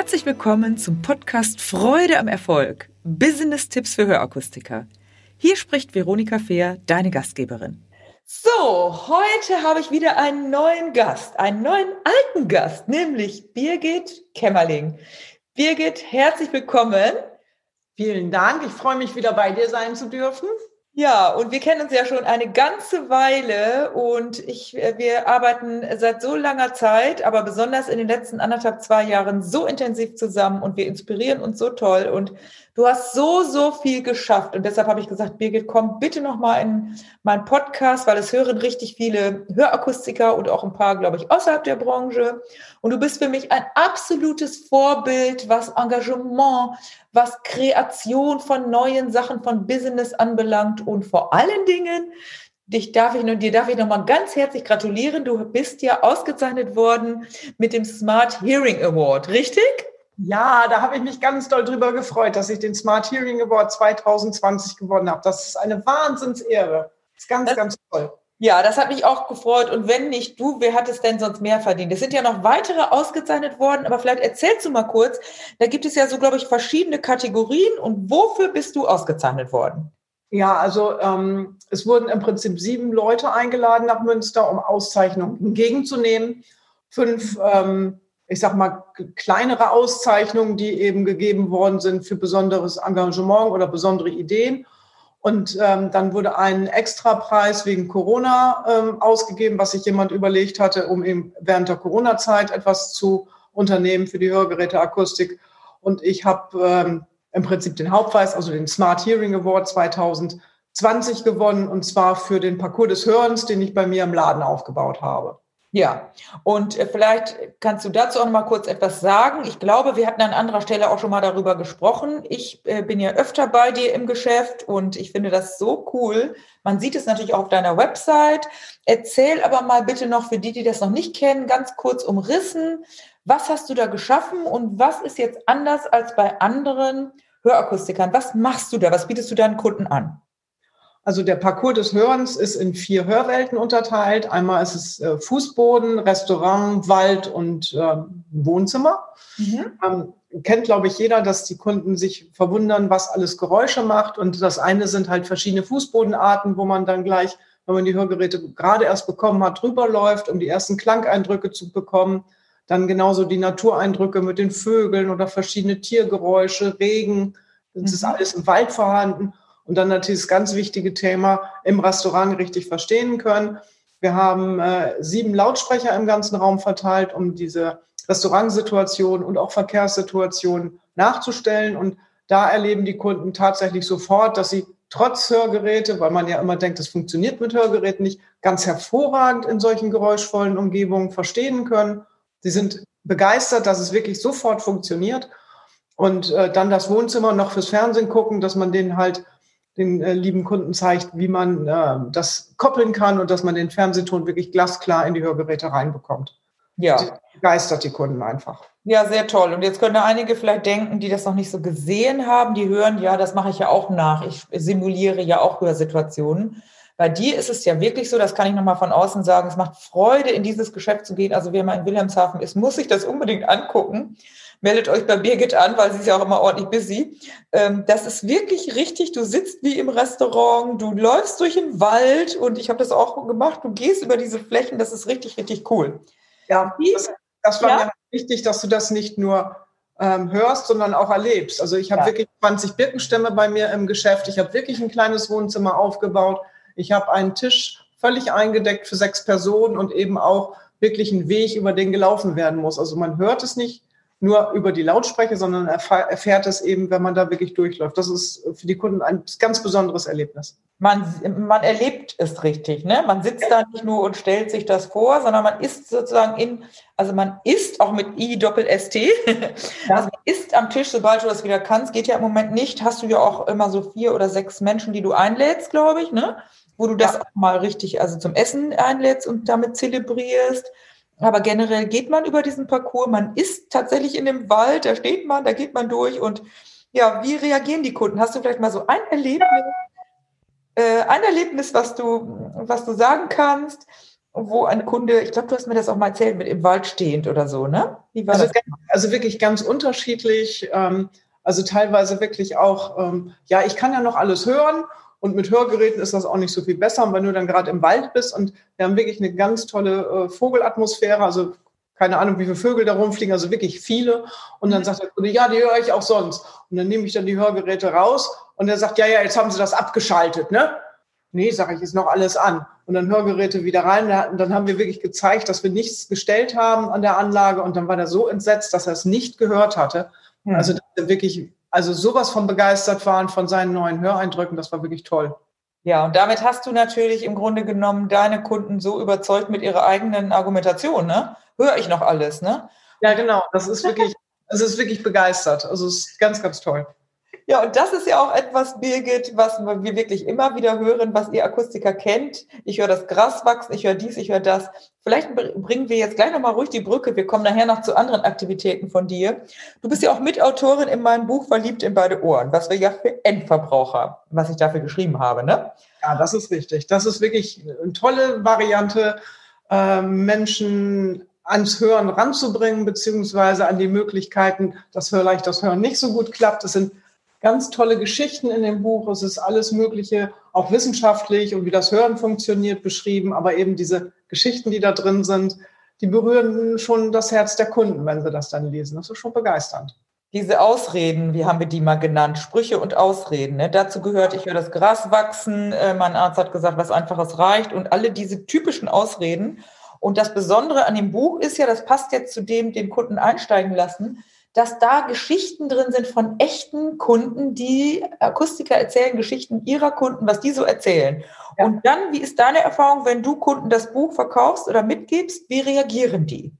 Herzlich willkommen zum Podcast Freude am Erfolg. Business-Tipps für Hörakustiker. Hier spricht Veronika Fehr, deine Gastgeberin. So, heute habe ich wieder einen neuen Gast, einen neuen alten Gast, nämlich Birgit Kämmerling. Birgit, herzlich willkommen. Vielen Dank. Ich freue mich wieder bei dir sein zu dürfen. Ja, und wir kennen uns ja schon eine ganze Weile und ich, äh, wir arbeiten seit so langer Zeit, aber besonders in den letzten anderthalb, zwei Jahren so intensiv zusammen und wir inspirieren uns so toll und du hast so, so viel geschafft und deshalb habe ich gesagt, Birgit, komm bitte nochmal in meinen Podcast, weil es hören richtig viele Hörakustiker und auch ein paar, glaube ich, außerhalb der Branche und du bist für mich ein absolutes Vorbild, was Engagement, was Kreation von neuen Sachen, von Business anbelangt und vor allen Dingen, dich darf ich, dir darf ich nochmal ganz herzlich gratulieren. Du bist ja ausgezeichnet worden mit dem Smart Hearing Award, richtig? Ja, da habe ich mich ganz doll drüber gefreut, dass ich den Smart Hearing Award 2020 gewonnen habe. Das ist eine Wahnsinnsehre. Das ist ganz, das, ganz toll. Ja, das hat mich auch gefreut. Und wenn nicht du, wer hat es denn sonst mehr verdient? Es sind ja noch weitere ausgezeichnet worden, aber vielleicht erzählst du mal kurz. Da gibt es ja so, glaube ich, verschiedene Kategorien. Und wofür bist du ausgezeichnet worden? Ja, also ähm, es wurden im Prinzip sieben Leute eingeladen nach Münster, um Auszeichnungen entgegenzunehmen. Fünf, ähm, ich sag mal, kleinere Auszeichnungen, die eben gegeben worden sind für besonderes Engagement oder besondere Ideen. Und ähm, dann wurde ein Extrapreis wegen Corona ähm, ausgegeben, was sich jemand überlegt hatte, um eben während der Corona-Zeit etwas zu unternehmen für die Hörgeräteakustik. Und ich habe ähm, im Prinzip den Hauptpreis, also den Smart Hearing Award 2020 gewonnen, und zwar für den Parcours des Hörens, den ich bei mir im Laden aufgebaut habe. Ja, und äh, vielleicht kannst du dazu auch noch mal kurz etwas sagen. Ich glaube, wir hatten an anderer Stelle auch schon mal darüber gesprochen. Ich äh, bin ja öfter bei dir im Geschäft und ich finde das so cool. Man sieht es natürlich auch auf deiner Website. Erzähl aber mal bitte noch für die, die das noch nicht kennen, ganz kurz umrissen. Was hast du da geschaffen und was ist jetzt anders als bei anderen Hörakustikern? Was machst du da? Was bietest du deinen Kunden an? Also der Parcours des Hörens ist in vier Hörwelten unterteilt. Einmal ist es äh, Fußboden, Restaurant, Wald und äh, Wohnzimmer. Mhm. Ähm, kennt, glaube ich, jeder, dass die Kunden sich verwundern, was alles Geräusche macht. Und das eine sind halt verschiedene Fußbodenarten, wo man dann gleich, wenn man die Hörgeräte gerade erst bekommen hat, drüber läuft, um die ersten Klangeindrücke zu bekommen. Dann genauso die Natureindrücke mit den Vögeln oder verschiedene Tiergeräusche, Regen. Das mhm. ist alles im Wald vorhanden. Und dann natürlich das ganz wichtige Thema im Restaurant richtig verstehen können. Wir haben äh, sieben Lautsprecher im ganzen Raum verteilt, um diese Restaurantsituation und auch Verkehrssituation nachzustellen. Und da erleben die Kunden tatsächlich sofort, dass sie trotz Hörgeräte, weil man ja immer denkt, das funktioniert mit Hörgeräten nicht, ganz hervorragend in solchen geräuschvollen Umgebungen verstehen können. Sie sind begeistert, dass es wirklich sofort funktioniert. Und äh, dann das Wohnzimmer noch fürs Fernsehen gucken, dass man denen halt den äh, lieben Kunden zeigt, wie man äh, das koppeln kann und dass man den Fernsehton wirklich glasklar in die Hörgeräte reinbekommt. Ja. Die begeistert die Kunden einfach. Ja, sehr toll. Und jetzt können einige vielleicht denken, die das noch nicht so gesehen haben, die hören, ja, das mache ich ja auch nach. Ich simuliere ja auch Hörsituationen. Bei dir ist es ja wirklich so, das kann ich nochmal von außen sagen, es macht Freude, in dieses Geschäft zu gehen. Also wer mal in Wilhelmshaven ist, muss sich das unbedingt angucken meldet euch bei Birgit an, weil sie ist ja auch immer ordentlich busy. Ähm, das ist wirklich richtig. Du sitzt wie im Restaurant, du läufst durch den Wald und ich habe das auch gemacht. Du gehst über diese Flächen, das ist richtig, richtig cool. Ja, das, das war ja? mir wichtig, dass du das nicht nur ähm, hörst, sondern auch erlebst. Also ich habe ja. wirklich 20 Birkenstämme bei mir im Geschäft. Ich habe wirklich ein kleines Wohnzimmer aufgebaut. Ich habe einen Tisch völlig eingedeckt für sechs Personen und eben auch wirklich einen Weg, über den gelaufen werden muss. Also man hört es nicht nur über die Lautsprecher, sondern erfährt es eben, wenn man da wirklich durchläuft. Das ist für die Kunden ein ganz besonderes Erlebnis. Man, man erlebt es richtig, ne? Man sitzt da nicht nur und stellt sich das vor, sondern man ist sozusagen in, also man ist auch mit I Doppel ST, ja. also man ist am Tisch, sobald du das wieder kannst, geht ja im Moment nicht, hast du ja auch immer so vier oder sechs Menschen, die du einlädst, glaube ich, ne? Wo du das ja. auch mal richtig, also zum Essen einlädst und damit zelebrierst. Aber generell geht man über diesen Parcours, man ist tatsächlich in dem Wald, da steht man, da geht man durch und ja, wie reagieren die Kunden? Hast du vielleicht mal so ein Erlebnis, äh, ein Erlebnis, was du, was du sagen kannst, wo ein Kunde, ich glaube, du hast mir das auch mal erzählt, mit im Wald stehend oder so, ne? Also, das? also wirklich ganz unterschiedlich. Ähm, also teilweise wirklich auch, ähm, ja, ich kann ja noch alles hören und mit Hörgeräten ist das auch nicht so viel besser, wenn du dann gerade im Wald bist und wir haben wirklich eine ganz tolle äh, Vogelatmosphäre, also keine Ahnung, wie viele Vögel da rumfliegen, also wirklich viele. Und dann mhm. sagt der Kunde, ja, die höre ich auch sonst. Und dann nehme ich dann die Hörgeräte raus und er sagt, ja, ja, jetzt haben sie das abgeschaltet, ne? Nee, sage ich, ist noch alles an. Und dann Hörgeräte wieder rein. Und dann haben wir wirklich gezeigt, dass wir nichts gestellt haben an der Anlage. Und dann war er so entsetzt, dass er es nicht gehört hatte. Mhm. Also wirklich, also sowas von begeistert waren von seinen neuen Höreindrücken, das war wirklich toll. Ja, und damit hast du natürlich im Grunde genommen deine Kunden so überzeugt mit ihrer eigenen Argumentation, ne? Höre ich noch alles, ne? Ja, genau. Das ist wirklich, das ist wirklich begeistert. Also es ist ganz, ganz toll. Ja, und das ist ja auch etwas, Birgit, was wir wirklich immer wieder hören, was ihr Akustiker kennt. Ich höre das Gras wachsen, ich höre dies, ich höre das. Vielleicht bringen wir jetzt gleich nochmal ruhig die Brücke. Wir kommen nachher noch zu anderen Aktivitäten von dir. Du bist ja auch Mitautorin in meinem Buch Verliebt in beide Ohren, was wir ja für Endverbraucher, was ich dafür geschrieben habe, ne? Ja, das ist richtig. Das ist wirklich eine tolle Variante, äh, Menschen ans Hören ranzubringen, beziehungsweise an die Möglichkeiten, dass vielleicht das Hören nicht so gut klappt. Es sind ganz tolle Geschichten in dem Buch. Es ist alles Mögliche, auch wissenschaftlich und wie das Hören funktioniert, beschrieben. Aber eben diese Geschichten, die da drin sind, die berühren schon das Herz der Kunden, wenn sie das dann lesen. Das ist schon begeisternd. Diese Ausreden, wie haben wir die mal genannt? Sprüche und Ausreden. Ne? Dazu gehört, ich höre das Gras wachsen, äh, mein Arzt hat gesagt, was Einfaches reicht und alle diese typischen Ausreden. Und das Besondere an dem Buch ist ja, das passt jetzt zu dem, den Kunden einsteigen lassen, dass da Geschichten drin sind von echten Kunden, die Akustiker erzählen Geschichten ihrer Kunden, was die so erzählen. Ja. Und dann, wie ist deine Erfahrung, wenn du Kunden das Buch verkaufst oder mitgibst, wie reagieren die?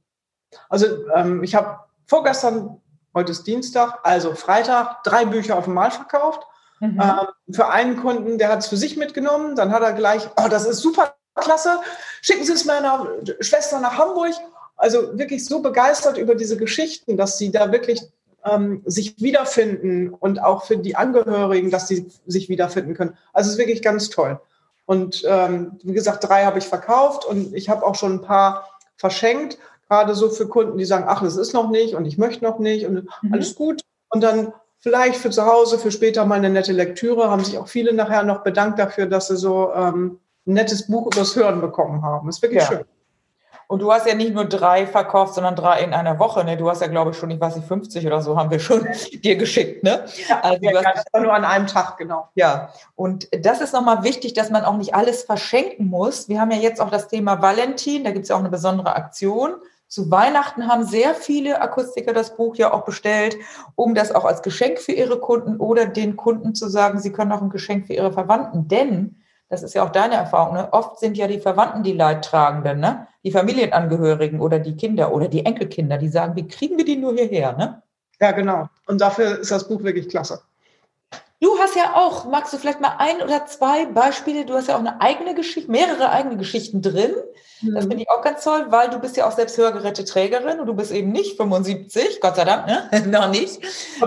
Also ähm, ich habe vorgestern, heute ist Dienstag, also Freitag, drei Bücher auf einmal verkauft. Mhm. Ähm, für einen Kunden, der hat es für sich mitgenommen, dann hat er gleich, oh, das ist super klasse, schicken Sie es meiner Schwester nach Hamburg also wirklich so begeistert über diese Geschichten, dass sie da wirklich ähm, sich wiederfinden und auch für die Angehörigen, dass sie sich wiederfinden können. Also es ist wirklich ganz toll. Und ähm, wie gesagt, drei habe ich verkauft und ich habe auch schon ein paar verschenkt, gerade so für Kunden, die sagen, ach, das ist noch nicht und ich möchte noch nicht und mhm. alles gut. Und dann vielleicht für zu Hause, für später mal eine nette Lektüre, haben sich auch viele nachher noch bedankt dafür, dass sie so ähm, ein nettes Buch übers Hören bekommen haben. Ist wirklich ja. schön. Und du hast ja nicht nur drei verkauft, sondern drei in einer Woche. Ne? Du hast ja, glaube ich, schon, ich weiß nicht, 50 oder so haben wir schon dir geschickt. Ne? Ja, also ja, hast, nur an einem Tag, genau. Ja, und das ist nochmal wichtig, dass man auch nicht alles verschenken muss. Wir haben ja jetzt auch das Thema Valentin, da gibt es ja auch eine besondere Aktion. Zu Weihnachten haben sehr viele Akustiker das Buch ja auch bestellt, um das auch als Geschenk für ihre Kunden oder den Kunden zu sagen, sie können auch ein Geschenk für ihre Verwandten. Denn das ist ja auch deine Erfahrung, ne? oft sind ja die Verwandten die Leidtragenden, ne? Die Familienangehörigen oder die Kinder oder die Enkelkinder, die sagen, wie kriegen wir die nur hierher? Ne? Ja, genau. Und dafür ist das Buch wirklich klasse. Du hast ja auch, magst du vielleicht mal ein oder zwei Beispiele? Du hast ja auch eine eigene Geschichte, mehrere eigene Geschichten drin. Mhm. Das finde ich auch ganz toll, weil du bist ja auch selbst Hörgeräteträgerin und du bist eben nicht 75, Gott sei Dank, ne? noch nicht.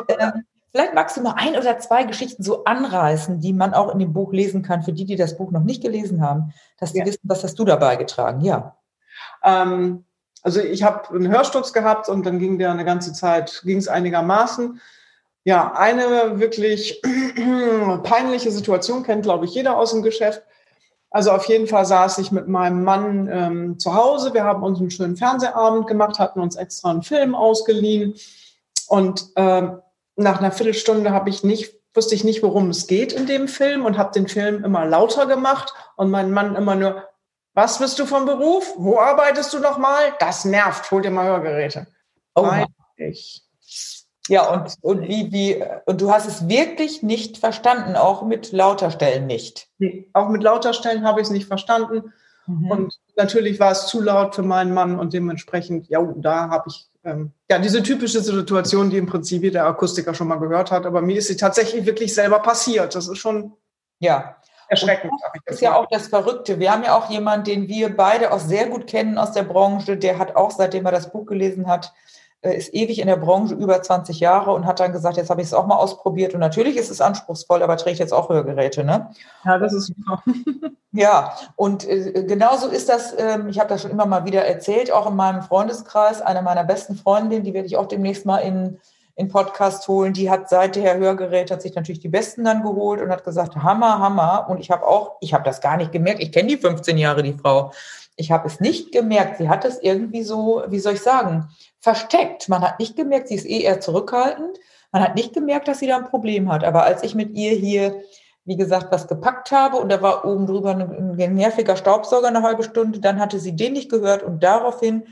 Ähm, Vielleicht magst du mal ein oder zwei Geschichten so anreißen, die man auch in dem Buch lesen kann, für die, die das Buch noch nicht gelesen haben, dass die ja. wissen, was hast du dabei getragen, ja. Ähm, also ich habe einen Hörsturz gehabt und dann ging der eine ganze Zeit, ging es einigermaßen. Ja, eine wirklich peinliche Situation kennt, glaube ich, jeder aus dem Geschäft. Also auf jeden Fall saß ich mit meinem Mann ähm, zu Hause. Wir haben uns einen schönen Fernsehabend gemacht, hatten uns extra einen Film ausgeliehen und ähm, nach einer Viertelstunde habe ich nicht, wusste ich nicht, worum es geht in dem Film und habe den Film immer lauter gemacht und mein Mann immer nur, was bist du vom Beruf? Wo arbeitest du nochmal? Das nervt, hol dir mal Hörgeräte. Oh, ich. Ja, und, und wie, wie, und du hast es wirklich nicht verstanden, auch mit lauter Stellen nicht. Nee, auch mit lauter Stellen habe ich es nicht verstanden. Mhm. Und natürlich war es zu laut für meinen Mann und dementsprechend, ja, da habe ich ähm, ja diese typische Situation, die im Prinzip jeder Akustiker schon mal gehört hat, aber mir ist sie tatsächlich wirklich selber passiert. Das ist schon ja erschreckend. das ist ja auch das Verrückte. Wir haben ja auch jemanden, den wir beide auch sehr gut kennen aus der Branche, der hat auch, seitdem er das Buch gelesen hat, äh, ist ewig in der Branche, über 20 Jahre und hat dann gesagt, jetzt habe ich es auch mal ausprobiert. Und natürlich ist es anspruchsvoll, aber trägt jetzt auch Hörgeräte. Ne? Ja, das ist super. ja, und äh, genauso ist das, ähm, ich habe das schon immer mal wieder erzählt, auch in meinem Freundeskreis, eine meiner besten Freundinnen, die werde ich auch demnächst mal in in Podcast holen. Die hat seit der Hörgerät, hat sich natürlich die Besten dann geholt und hat gesagt, Hammer, Hammer. Und ich habe auch, ich habe das gar nicht gemerkt. Ich kenne die 15 Jahre, die Frau. Ich habe es nicht gemerkt. Sie hat es irgendwie so, wie soll ich sagen, versteckt. Man hat nicht gemerkt, sie ist eh eher zurückhaltend. Man hat nicht gemerkt, dass sie da ein Problem hat. Aber als ich mit ihr hier, wie gesagt, was gepackt habe und da war oben drüber ein, ein nerviger Staubsauger eine halbe Stunde, dann hatte sie den nicht gehört und daraufhin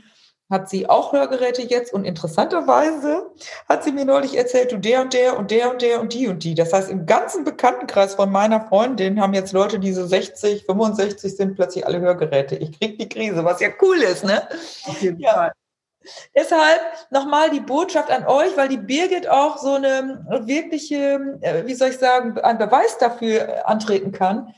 hat sie auch Hörgeräte jetzt und interessanterweise hat sie mir neulich erzählt, du der und der und der und der und die und die. Das heißt, im ganzen Bekanntenkreis von meiner Freundin haben jetzt Leute, die so 60, 65 sind, plötzlich alle Hörgeräte. Ich krieg die Krise, was ja cool ist, ne? Auf jeden ja. Fall. Deshalb nochmal die Botschaft an euch, weil die Birgit auch so eine wirkliche, äh, wie soll ich sagen, ein Beweis dafür antreten kann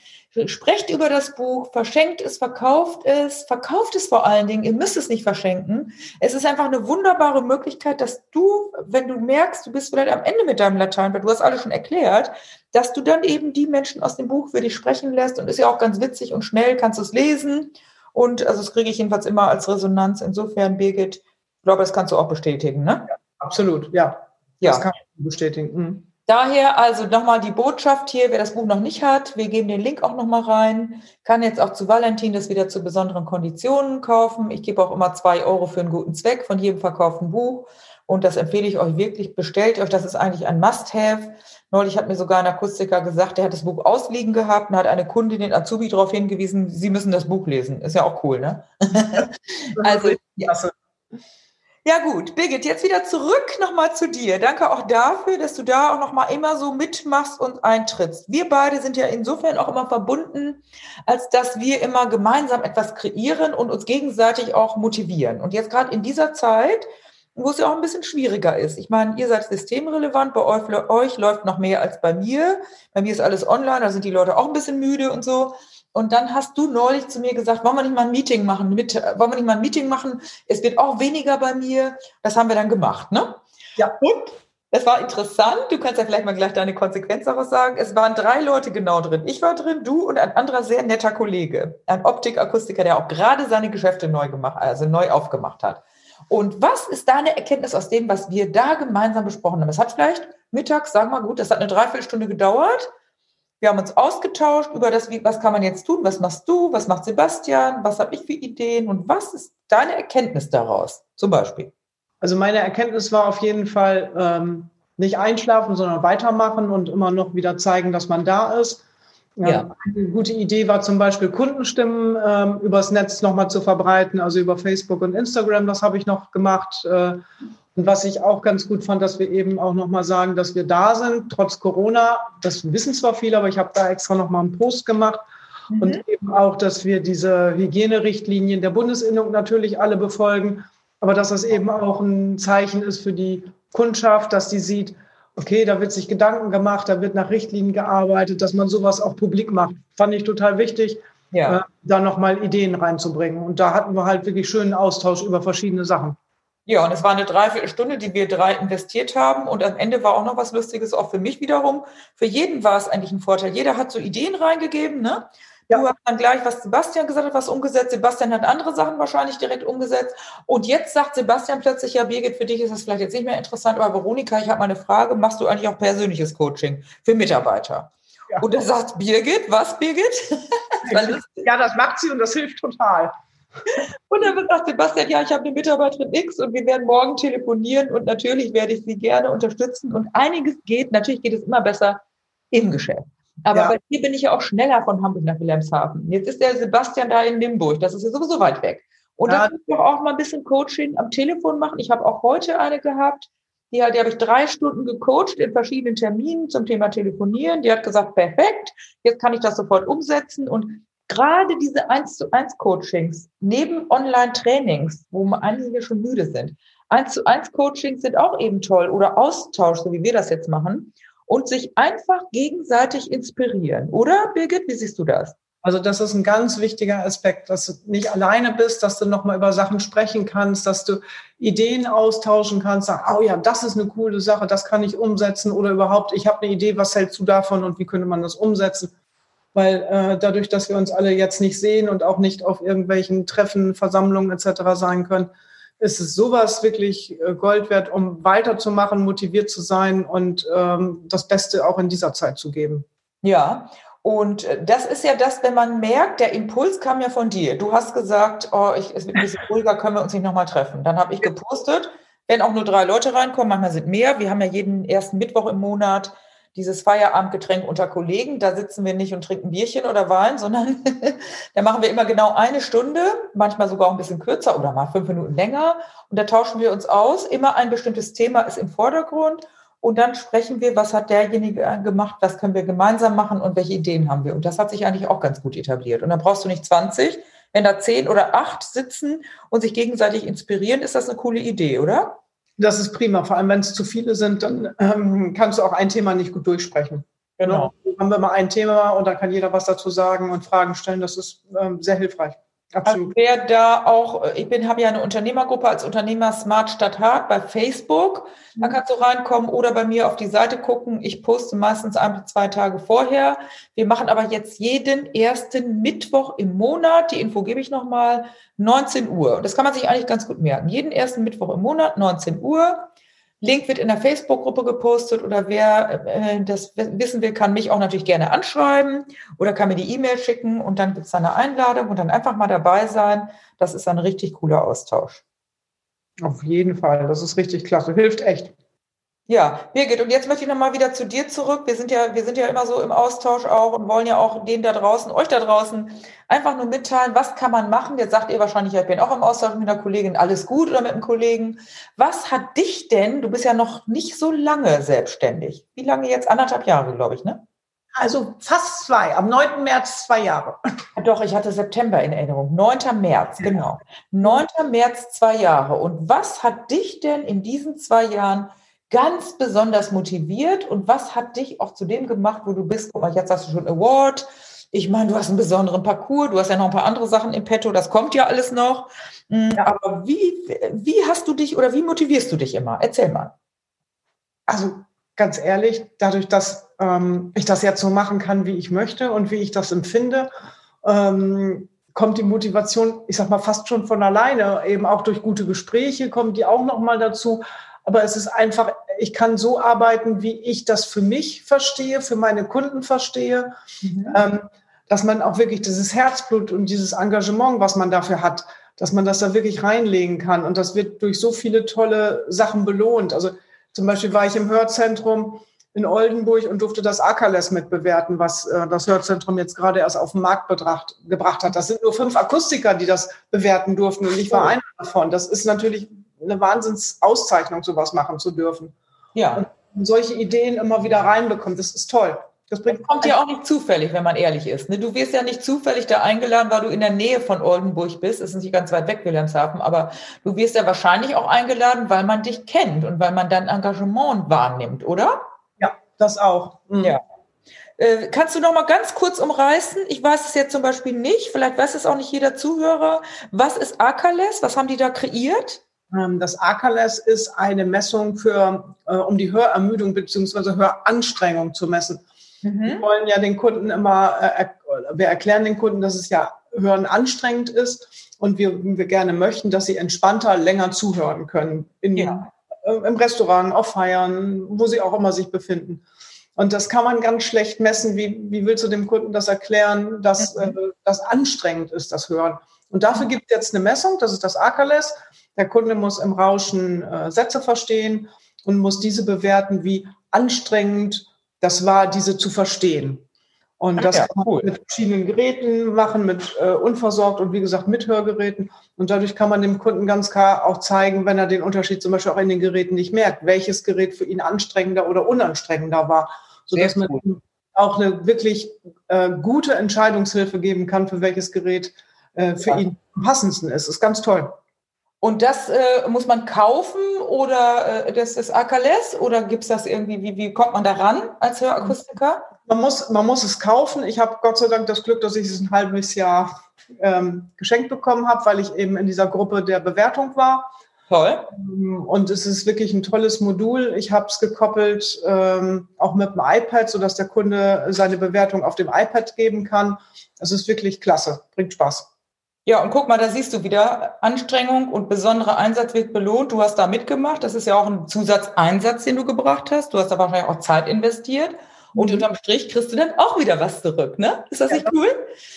Sprecht über das Buch, verschenkt es, verkauft es, verkauft es vor allen Dingen. Ihr müsst es nicht verschenken. Es ist einfach eine wunderbare Möglichkeit, dass du, wenn du merkst, du bist vielleicht am Ende mit deinem Latein, weil du hast alles schon erklärt, dass du dann eben die Menschen aus dem Buch für dich sprechen lässt und ist ja auch ganz witzig und schnell kannst du es lesen. Und also das kriege ich jedenfalls immer als Resonanz. Insofern, Birgit, ich glaube, das kannst du auch bestätigen, ne? Ja, absolut, ja. Ja. Das kann ich bestätigen. Mhm. Daher also nochmal die Botschaft hier, wer das Buch noch nicht hat, wir geben den Link auch nochmal rein, kann jetzt auch zu Valentin das wieder zu besonderen Konditionen kaufen. Ich gebe auch immer zwei Euro für einen guten Zweck von jedem verkauften Buch. Und das empfehle ich euch wirklich. Bestellt euch, das ist eigentlich ein Must-Have. Neulich hat mir sogar ein Akustiker gesagt, der hat das Buch ausliegen gehabt und hat eine Kundin, den Azubi, darauf hingewiesen, sie müssen das Buch lesen. Ist ja auch cool, ne? also, ja. Ja gut, Birgit, jetzt wieder zurück nochmal zu dir. Danke auch dafür, dass du da auch nochmal immer so mitmachst und eintrittst. Wir beide sind ja insofern auch immer verbunden, als dass wir immer gemeinsam etwas kreieren und uns gegenseitig auch motivieren. Und jetzt gerade in dieser Zeit, wo es ja auch ein bisschen schwieriger ist. Ich meine, ihr seid systemrelevant, bei euch, euch läuft noch mehr als bei mir. Bei mir ist alles online, da sind die Leute auch ein bisschen müde und so. Und dann hast du neulich zu mir gesagt, wollen wir nicht mal ein Meeting machen? Mit, wollen wir nicht mal ein Meeting machen? Es wird auch weniger bei mir. Das haben wir dann gemacht, ne? Ja. Und es war interessant. Du kannst ja vielleicht mal gleich deine Konsequenz daraus sagen. Es waren drei Leute genau drin. Ich war drin, du und ein anderer sehr netter Kollege, ein Optikakustiker, der auch gerade seine Geschäfte neu gemacht, also neu aufgemacht hat. Und was ist deine Erkenntnis aus dem, was wir da gemeinsam besprochen haben? Es hat vielleicht mittags, sagen wir mal gut, das hat eine Dreiviertelstunde gedauert. Wir haben uns ausgetauscht über das, wie, was kann man jetzt tun, was machst du, was macht Sebastian, was habe ich für Ideen und was ist deine Erkenntnis daraus zum Beispiel? Also meine Erkenntnis war auf jeden Fall ähm, nicht einschlafen, sondern weitermachen und immer noch wieder zeigen, dass man da ist. Ja. Eine gute Idee war zum Beispiel Kundenstimmen ähm, übers Netz nochmal zu verbreiten, also über Facebook und Instagram, das habe ich noch gemacht. Äh, und was ich auch ganz gut fand, dass wir eben auch nochmal sagen, dass wir da sind, trotz Corona. Das wissen zwar viele, aber ich habe da extra nochmal einen Post gemacht. Mhm. Und eben auch, dass wir diese Hygienerichtlinien der Bundesinnung natürlich alle befolgen, aber dass das eben auch ein Zeichen ist für die Kundschaft, dass die sieht, okay, da wird sich Gedanken gemacht, da wird nach Richtlinien gearbeitet, dass man sowas auch publik macht. Fand ich total wichtig, ja. äh, da nochmal Ideen reinzubringen. Und da hatten wir halt wirklich schönen Austausch über verschiedene Sachen. Ja, und es war eine Dreiviertelstunde, die wir drei investiert haben. Und am Ende war auch noch was Lustiges, auch für mich wiederum. Für jeden war es eigentlich ein Vorteil. Jeder hat so Ideen reingegeben, ne? Ja. Du hast dann gleich, was Sebastian gesagt hat, was umgesetzt. Sebastian hat andere Sachen wahrscheinlich direkt umgesetzt. Und jetzt sagt Sebastian plötzlich, ja, Birgit, für dich ist das vielleicht jetzt nicht mehr interessant, aber Veronika, ich habe mal eine Frage. Machst du eigentlich auch persönliches Coaching für Mitarbeiter? Ja. Und da sagt Birgit, was, Birgit? ja, das macht sie und das hilft total. Und dann sagt Sebastian, ja, ich habe eine Mitarbeiterin X und wir werden morgen telefonieren und natürlich werde ich sie gerne unterstützen. Und einiges geht, natürlich geht es immer besser im Geschäft. Aber ja. bei dir bin ich ja auch schneller von Hamburg nach Wilhelmshaven. Jetzt ist der Sebastian da in Limburg. Das ist ja sowieso weit weg. Und ja. da kann ich auch mal ein bisschen Coaching am Telefon machen. Ich habe auch heute eine gehabt, die, die habe ich drei Stunden gecoacht in verschiedenen Terminen zum Thema Telefonieren. Die hat gesagt, perfekt, jetzt kann ich das sofort umsetzen. Und gerade diese 1 zu 1 Coachings neben Online-Trainings, wo einige schon müde sind, 1 zu 1 Coachings sind auch eben toll oder Austausch, so wie wir das jetzt machen und sich einfach gegenseitig inspirieren. Oder Birgit, wie siehst du das? Also das ist ein ganz wichtiger Aspekt, dass du nicht alleine bist, dass du nochmal über Sachen sprechen kannst, dass du Ideen austauschen kannst, sagen, oh ja, das ist eine coole Sache, das kann ich umsetzen oder überhaupt, ich habe eine Idee, was hältst du davon und wie könnte man das umsetzen? Weil äh, dadurch, dass wir uns alle jetzt nicht sehen und auch nicht auf irgendwelchen Treffen, Versammlungen etc. sein können, ist es sowas wirklich äh, Gold wert, um weiterzumachen, motiviert zu sein und ähm, das Beste auch in dieser Zeit zu geben. Ja, und äh, das ist ja das, wenn man merkt, der Impuls kam ja von dir. Du hast gesagt, oh, ich, es wird ein bisschen ruhiger, können wir uns nicht nochmal treffen. Dann habe ich gepostet, wenn auch nur drei Leute reinkommen, manchmal sind mehr. Wir haben ja jeden ersten Mittwoch im Monat dieses Feierabendgetränk unter Kollegen. Da sitzen wir nicht und trinken Bierchen oder Wein, sondern da machen wir immer genau eine Stunde, manchmal sogar ein bisschen kürzer oder mal fünf Minuten länger. Und da tauschen wir uns aus. Immer ein bestimmtes Thema ist im Vordergrund. Und dann sprechen wir, was hat derjenige gemacht, was können wir gemeinsam machen und welche Ideen haben wir. Und das hat sich eigentlich auch ganz gut etabliert. Und dann brauchst du nicht 20. Wenn da 10 oder 8 sitzen und sich gegenseitig inspirieren, ist das eine coole Idee, oder? Das ist prima. Vor allem, wenn es zu viele sind, dann ähm, kannst du auch ein Thema nicht gut durchsprechen. Genau. Dann haben wir mal ein Thema und dann kann jeder was dazu sagen und Fragen stellen. Das ist ähm, sehr hilfreich. Absolut. Also wer da auch, ich bin, habe ja eine Unternehmergruppe als Unternehmer Smart Stadt Hart bei Facebook. Da mhm. kannst du reinkommen oder bei mir auf die Seite gucken. Ich poste meistens ein bis zwei Tage vorher. Wir machen aber jetzt jeden ersten Mittwoch im Monat, die Info gebe ich nochmal, 19 Uhr. Das kann man sich eigentlich ganz gut merken. Jeden ersten Mittwoch im Monat, 19 Uhr. Link wird in der Facebook-Gruppe gepostet oder wer äh, das wissen will, kann mich auch natürlich gerne anschreiben oder kann mir die E-Mail schicken und dann gibt es eine Einladung und dann einfach mal dabei sein. Das ist ein richtig cooler Austausch. Auf jeden Fall, das ist richtig klasse, hilft echt. Ja, Birgit, und jetzt möchte ich nochmal wieder zu dir zurück. Wir sind ja, wir sind ja immer so im Austausch auch und wollen ja auch denen da draußen, euch da draußen einfach nur mitteilen, was kann man machen? Jetzt sagt ihr wahrscheinlich, ich bin auch im Austausch mit einer Kollegin, alles gut oder mit einem Kollegen. Was hat dich denn, du bist ja noch nicht so lange selbstständig. Wie lange jetzt? Anderthalb Jahre, glaube ich, ne? Also fast zwei, am 9. März zwei Jahre. Doch, ich hatte September in Erinnerung. 9. März, genau. 9. März zwei Jahre. Und was hat dich denn in diesen zwei Jahren ganz besonders motiviert und was hat dich auch zu dem gemacht, wo du bist? Guck mal, jetzt hast du schon Award. Ich meine, du hast einen besonderen Parcours, du hast ja noch ein paar andere Sachen im Petto, das kommt ja alles noch. Mm. Aber wie, wie hast du dich oder wie motivierst du dich immer? Erzähl mal. Also ganz ehrlich, dadurch, dass ähm, ich das jetzt so machen kann, wie ich möchte und wie ich das empfinde, ähm, kommt die Motivation, ich sag mal, fast schon von alleine, eben auch durch gute Gespräche kommt die auch noch mal dazu. Aber es ist einfach, ich kann so arbeiten, wie ich das für mich verstehe, für meine Kunden verstehe, mhm. ähm, dass man auch wirklich dieses Herzblut und dieses Engagement, was man dafür hat, dass man das da wirklich reinlegen kann. Und das wird durch so viele tolle Sachen belohnt. Also zum Beispiel war ich im Hörzentrum in Oldenburg und durfte das Ackerles mitbewerten, was äh, das Hörzentrum jetzt gerade erst auf den Markt betracht, gebracht hat. Das sind nur fünf Akustiker, die das bewerten durften und ich war oh. einer davon. Das ist natürlich eine Wahnsinnsauszeichnung, sowas machen zu dürfen. Ja. Und solche Ideen immer wieder reinbekommen, das ist toll. Das, das kommt ja auch nicht zufällig, wenn man ehrlich ist. Ne? Du wirst ja nicht zufällig da eingeladen, weil du in der Nähe von Oldenburg bist. Das ist nicht ganz weit weg, Wilhelmshaven, aber du wirst ja wahrscheinlich auch eingeladen, weil man dich kennt und weil man dein Engagement wahrnimmt, oder? Ja, das auch. Mhm. Ja. Äh, kannst du noch mal ganz kurz umreißen? Ich weiß es jetzt zum Beispiel nicht, vielleicht weiß es auch nicht jeder Zuhörer. Was ist Akales? Was haben die da kreiert? Ähm, das ACALES ist eine Messung für, äh, um die Hörermüdung bzw. Höranstrengung zu messen. Mhm. Wir wollen ja den Kunden immer, äh, wir erklären den Kunden, dass es ja Hören anstrengend ist und wir, wir gerne möchten, dass sie entspannter länger zuhören können. In, ja. äh, Im Restaurant, auf Feiern, wo sie auch immer sich befinden. Und das kann man ganz schlecht messen. Wie, wie willst du dem Kunden das erklären, dass mhm. das anstrengend ist, das Hören? Und dafür gibt es jetzt eine Messung, das ist das ACALES. Der Kunde muss im Rauschen äh, Sätze verstehen und muss diese bewerten, wie anstrengend das war, diese zu verstehen. Und das ja, kann man mit verschiedenen Geräten machen, mit äh, unversorgt und wie gesagt mit Hörgeräten. Und dadurch kann man dem Kunden ganz klar auch zeigen, wenn er den Unterschied zum Beispiel auch in den Geräten nicht merkt, welches Gerät für ihn anstrengender oder unanstrengender war, sodass man ihm auch eine wirklich äh, gute Entscheidungshilfe geben kann, für welches Gerät äh, für ja. ihn am passendsten ist. Das ist ganz toll. Und das äh, muss man kaufen oder äh, das ist Akales oder gibt es das irgendwie, wie, wie kommt man da ran als Hörakustiker? Man muss, man muss es kaufen. Ich habe Gott sei Dank das Glück, dass ich es ein halbes Jahr ähm, geschenkt bekommen habe, weil ich eben in dieser Gruppe der Bewertung war. Toll. Ähm, und es ist wirklich ein tolles Modul. Ich habe es gekoppelt, ähm, auch mit dem iPad, sodass der Kunde seine Bewertung auf dem iPad geben kann. Es ist wirklich klasse, bringt Spaß. Ja, und guck mal, da siehst du wieder, Anstrengung und besonderer Einsatz wird belohnt. Du hast da mitgemacht. Das ist ja auch ein Zusatzeinsatz, den du gebracht hast. Du hast da wahrscheinlich auch Zeit investiert. Und mhm. unterm Strich kriegst du dann auch wieder was zurück, ne? Ist das ja, nicht cool?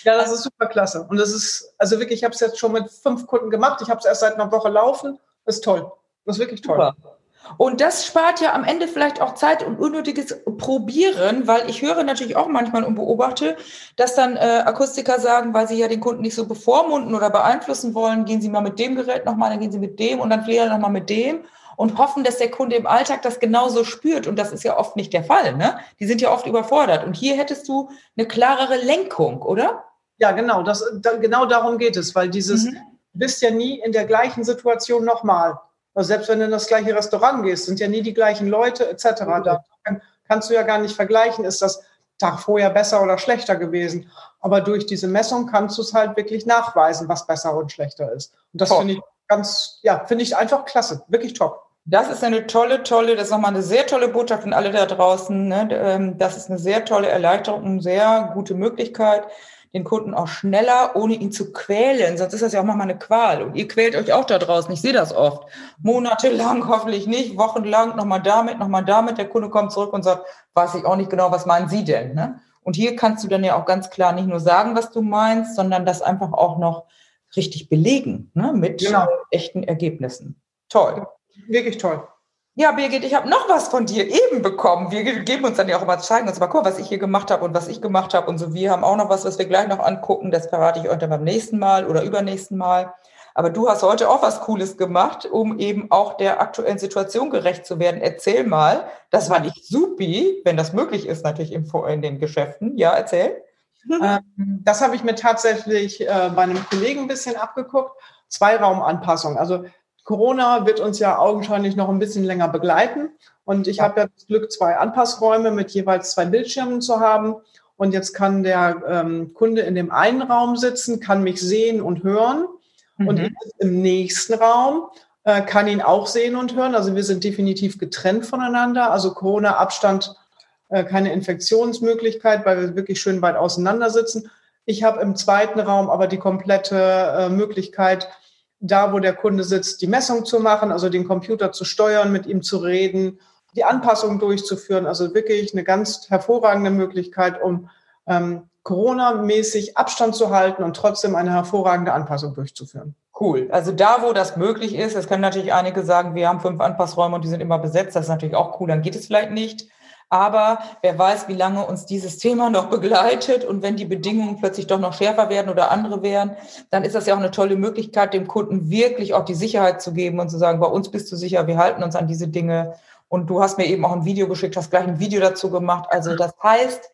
Ja, das ist super klasse. Und das ist, also wirklich, ich habe es jetzt schon mit fünf Kunden gemacht. Ich habe es erst seit einer Woche laufen. Das ist toll. Das ist wirklich toll. Super. Und das spart ja am Ende vielleicht auch Zeit und unnötiges Probieren, weil ich höre natürlich auch manchmal und beobachte, dass dann äh, Akustiker sagen, weil sie ja den Kunden nicht so bevormunden oder beeinflussen wollen, gehen sie mal mit dem Gerät nochmal, dann gehen sie mit dem und dann vielleicht nochmal mit dem und hoffen, dass der Kunde im Alltag das genauso spürt. Und das ist ja oft nicht der Fall. Ne? Die sind ja oft überfordert. Und hier hättest du eine klarere Lenkung, oder? Ja, genau. Das, da, genau darum geht es, weil dieses, mhm. du bist ja nie in der gleichen Situation nochmal. Also selbst wenn du in das gleiche Restaurant gehst, sind ja nie die gleichen Leute etc. Da kannst du ja gar nicht vergleichen, ist das Tag vorher besser oder schlechter gewesen. Aber durch diese Messung kannst du es halt wirklich nachweisen, was besser und schlechter ist. Und das finde ich ganz, ja, finde ich einfach klasse, wirklich top. Das ist eine tolle, tolle, das ist nochmal eine sehr tolle Botschaft an alle da draußen. Ne? Ähm, das ist eine sehr tolle Erleichterung, eine sehr gute Möglichkeit den Kunden auch schneller, ohne ihn zu quälen. Sonst ist das ja auch manchmal eine Qual. Und ihr quält euch auch da draußen. Ich sehe das oft. Monatelang, hoffentlich nicht, wochenlang, nochmal damit, nochmal damit. Der Kunde kommt zurück und sagt, weiß ich auch nicht genau, was meinen Sie denn? Ne? Und hier kannst du dann ja auch ganz klar nicht nur sagen, was du meinst, sondern das einfach auch noch richtig belegen ne? mit genau. echten Ergebnissen. Toll. Wirklich toll. Ja, Birgit, ich habe noch was von dir eben bekommen. Wir geben uns dann ja auch immer, zeigen uns mal, guck, was ich hier gemacht habe und was ich gemacht habe und so. Wir haben auch noch was, was wir gleich noch angucken. Das verrate ich euch dann beim nächsten Mal oder übernächsten Mal. Aber du hast heute auch was Cooles gemacht, um eben auch der aktuellen Situation gerecht zu werden. Erzähl mal. Das war nicht supi, wenn das möglich ist, natürlich in den Geschäften. Ja, erzähl. Ähm, das habe ich mir tatsächlich äh, bei einem Kollegen ein bisschen abgeguckt. Zweiraumanpassung. Also Corona wird uns ja augenscheinlich noch ein bisschen länger begleiten. Und ich ja. habe ja das Glück, zwei Anpassräume mit jeweils zwei Bildschirmen zu haben. Und jetzt kann der ähm, Kunde in dem einen Raum sitzen, kann mich sehen und hören. Mhm. Und im nächsten Raum äh, kann ihn auch sehen und hören. Also wir sind definitiv getrennt voneinander. Also Corona-Abstand, äh, keine Infektionsmöglichkeit, weil wir wirklich schön weit auseinander sitzen. Ich habe im zweiten Raum aber die komplette äh, Möglichkeit, da, wo der Kunde sitzt, die Messung zu machen, also den Computer zu steuern, mit ihm zu reden, die Anpassung durchzuführen. Also wirklich eine ganz hervorragende Möglichkeit, um ähm, Corona-mäßig Abstand zu halten und trotzdem eine hervorragende Anpassung durchzuführen. Cool. Also da, wo das möglich ist, es können natürlich einige sagen, wir haben fünf Anpassräume und die sind immer besetzt. Das ist natürlich auch cool. Dann geht es vielleicht nicht. Aber wer weiß, wie lange uns dieses Thema noch begleitet und wenn die Bedingungen plötzlich doch noch schärfer werden oder andere wären, dann ist das ja auch eine tolle Möglichkeit, dem Kunden wirklich auch die Sicherheit zu geben und zu sagen, bei uns bist du sicher, wir halten uns an diese Dinge. Und du hast mir eben auch ein Video geschickt, hast gleich ein Video dazu gemacht. Also das heißt,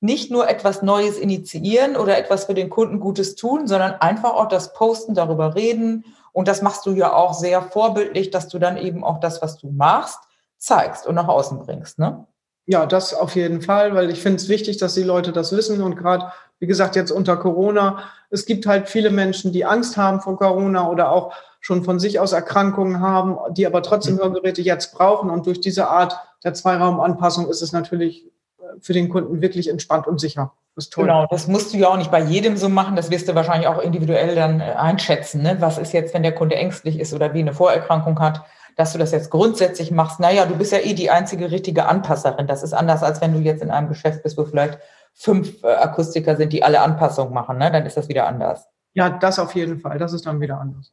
nicht nur etwas Neues initiieren oder etwas für den Kunden Gutes tun, sondern einfach auch das Posten, darüber reden. Und das machst du ja auch sehr vorbildlich, dass du dann eben auch das, was du machst, zeigst und nach außen bringst. Ne? Ja, das auf jeden Fall, weil ich finde es wichtig, dass die Leute das wissen und gerade, wie gesagt, jetzt unter Corona, es gibt halt viele Menschen, die Angst haben vor Corona oder auch schon von sich aus Erkrankungen haben, die aber trotzdem mhm. Hörgeräte jetzt brauchen und durch diese Art der Zweiraumanpassung ist es natürlich äh, für den Kunden wirklich entspannt und sicher. Das ist toll. Genau, das musst du ja auch nicht bei jedem so machen. Das wirst du wahrscheinlich auch individuell dann äh, einschätzen. Ne? Was ist jetzt, wenn der Kunde ängstlich ist oder wie eine Vorerkrankung hat? Dass du das jetzt grundsätzlich machst, naja, du bist ja eh die einzige richtige Anpasserin. Das ist anders, als wenn du jetzt in einem Geschäft bist, wo vielleicht fünf äh, Akustiker sind, die alle Anpassungen machen. Ne? Dann ist das wieder anders. Ja, das auf jeden Fall. Das ist dann wieder anders.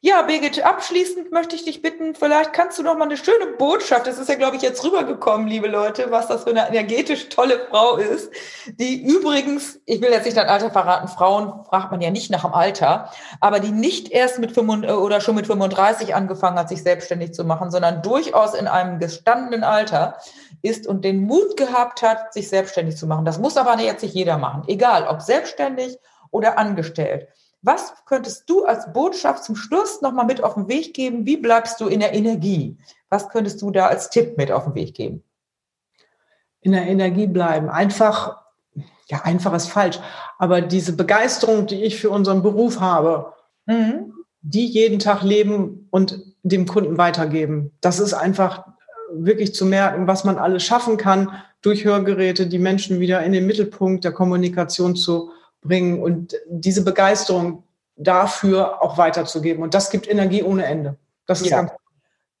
Ja, Birgit, abschließend möchte ich dich bitten, vielleicht kannst du noch mal eine schöne Botschaft, das ist ja, glaube ich, jetzt rübergekommen, liebe Leute, was das für eine energetisch tolle Frau ist, die übrigens, ich will jetzt nicht dein Alter verraten, Frauen fragt man ja nicht nach dem Alter, aber die nicht erst mit 35 oder schon mit 35 angefangen hat, sich selbstständig zu machen, sondern durchaus in einem gestandenen Alter ist und den Mut gehabt hat, sich selbstständig zu machen. Das muss aber jetzt nicht jeder machen, egal ob selbstständig oder angestellt. Was könntest du als Botschaft zum Schluss nochmal mit auf den Weg geben? Wie bleibst du in der Energie? Was könntest du da als Tipp mit auf den Weg geben? in der Energie bleiben. Einfach, ja, einfach ist falsch, aber diese Begeisterung, die ich für unseren Beruf habe, mhm. die jeden Tag leben und dem Kunden weitergeben. Das ist einfach wirklich zu merken, was man alles schaffen kann, durch Hörgeräte die Menschen wieder in den Mittelpunkt der Kommunikation zu bringen und diese Begeisterung dafür auch weiterzugeben. Und das gibt Energie ohne Ende. Das ist ja. ganz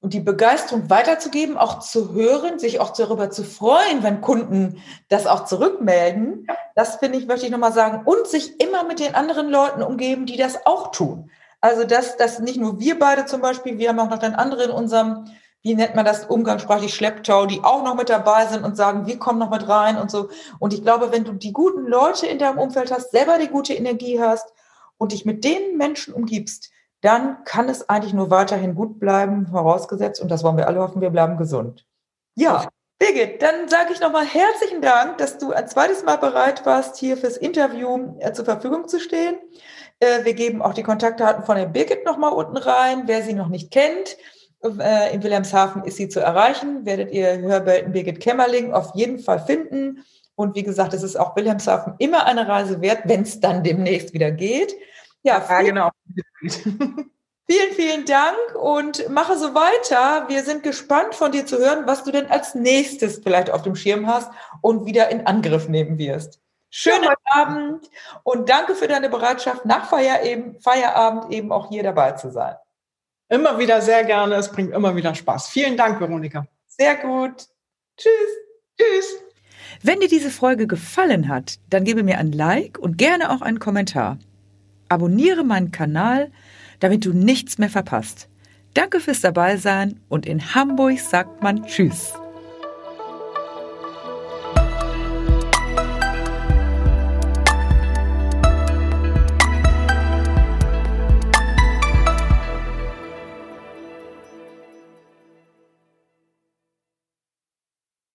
und die Begeisterung weiterzugeben, auch zu hören, sich auch darüber zu freuen, wenn Kunden das auch zurückmelden. Das finde ich, möchte ich nochmal sagen. Und sich immer mit den anderen Leuten umgeben, die das auch tun. Also, dass, dass nicht nur wir beide zum Beispiel, wir haben auch noch den anderen in unserem, wie nennt man das, umgangssprachlich Schlepptau, die auch noch mit dabei sind und sagen, wir kommen noch mit rein und so. Und ich glaube, wenn du die guten Leute in deinem Umfeld hast, selber die gute Energie hast und dich mit den Menschen umgibst, dann kann es eigentlich nur weiterhin gut bleiben, vorausgesetzt, und das wollen wir alle hoffen, wir bleiben gesund. Ja, Birgit, dann sage ich nochmal herzlichen Dank, dass du ein zweites Mal bereit warst, hier fürs Interview äh, zur Verfügung zu stehen. Äh, wir geben auch die Kontaktdaten von der Birgit nochmal unten rein, wer sie noch nicht kennt. Äh, in Wilhelmshaven ist sie zu erreichen. Werdet ihr Hörbelten Birgit Kämmerling auf jeden Fall finden. Und wie gesagt, es ist auch Wilhelmshaven immer eine Reise wert, wenn es dann demnächst wieder geht. Ja, ja genau. Vielen, vielen Dank und mache so weiter. Wir sind gespannt von dir zu hören, was du denn als nächstes vielleicht auf dem Schirm hast und wieder in Angriff nehmen wirst. Schönen ja. Abend und danke für deine Bereitschaft, nach Feierabend eben auch hier dabei zu sein. Immer wieder sehr gerne. Es bringt immer wieder Spaß. Vielen Dank, Veronika. Sehr gut. Tschüss. Tschüss. Wenn dir diese Folge gefallen hat, dann gebe mir ein Like und gerne auch einen Kommentar. Abonniere meinen Kanal, damit du nichts mehr verpasst. Danke fürs Dabeisein und in Hamburg sagt man Tschüss.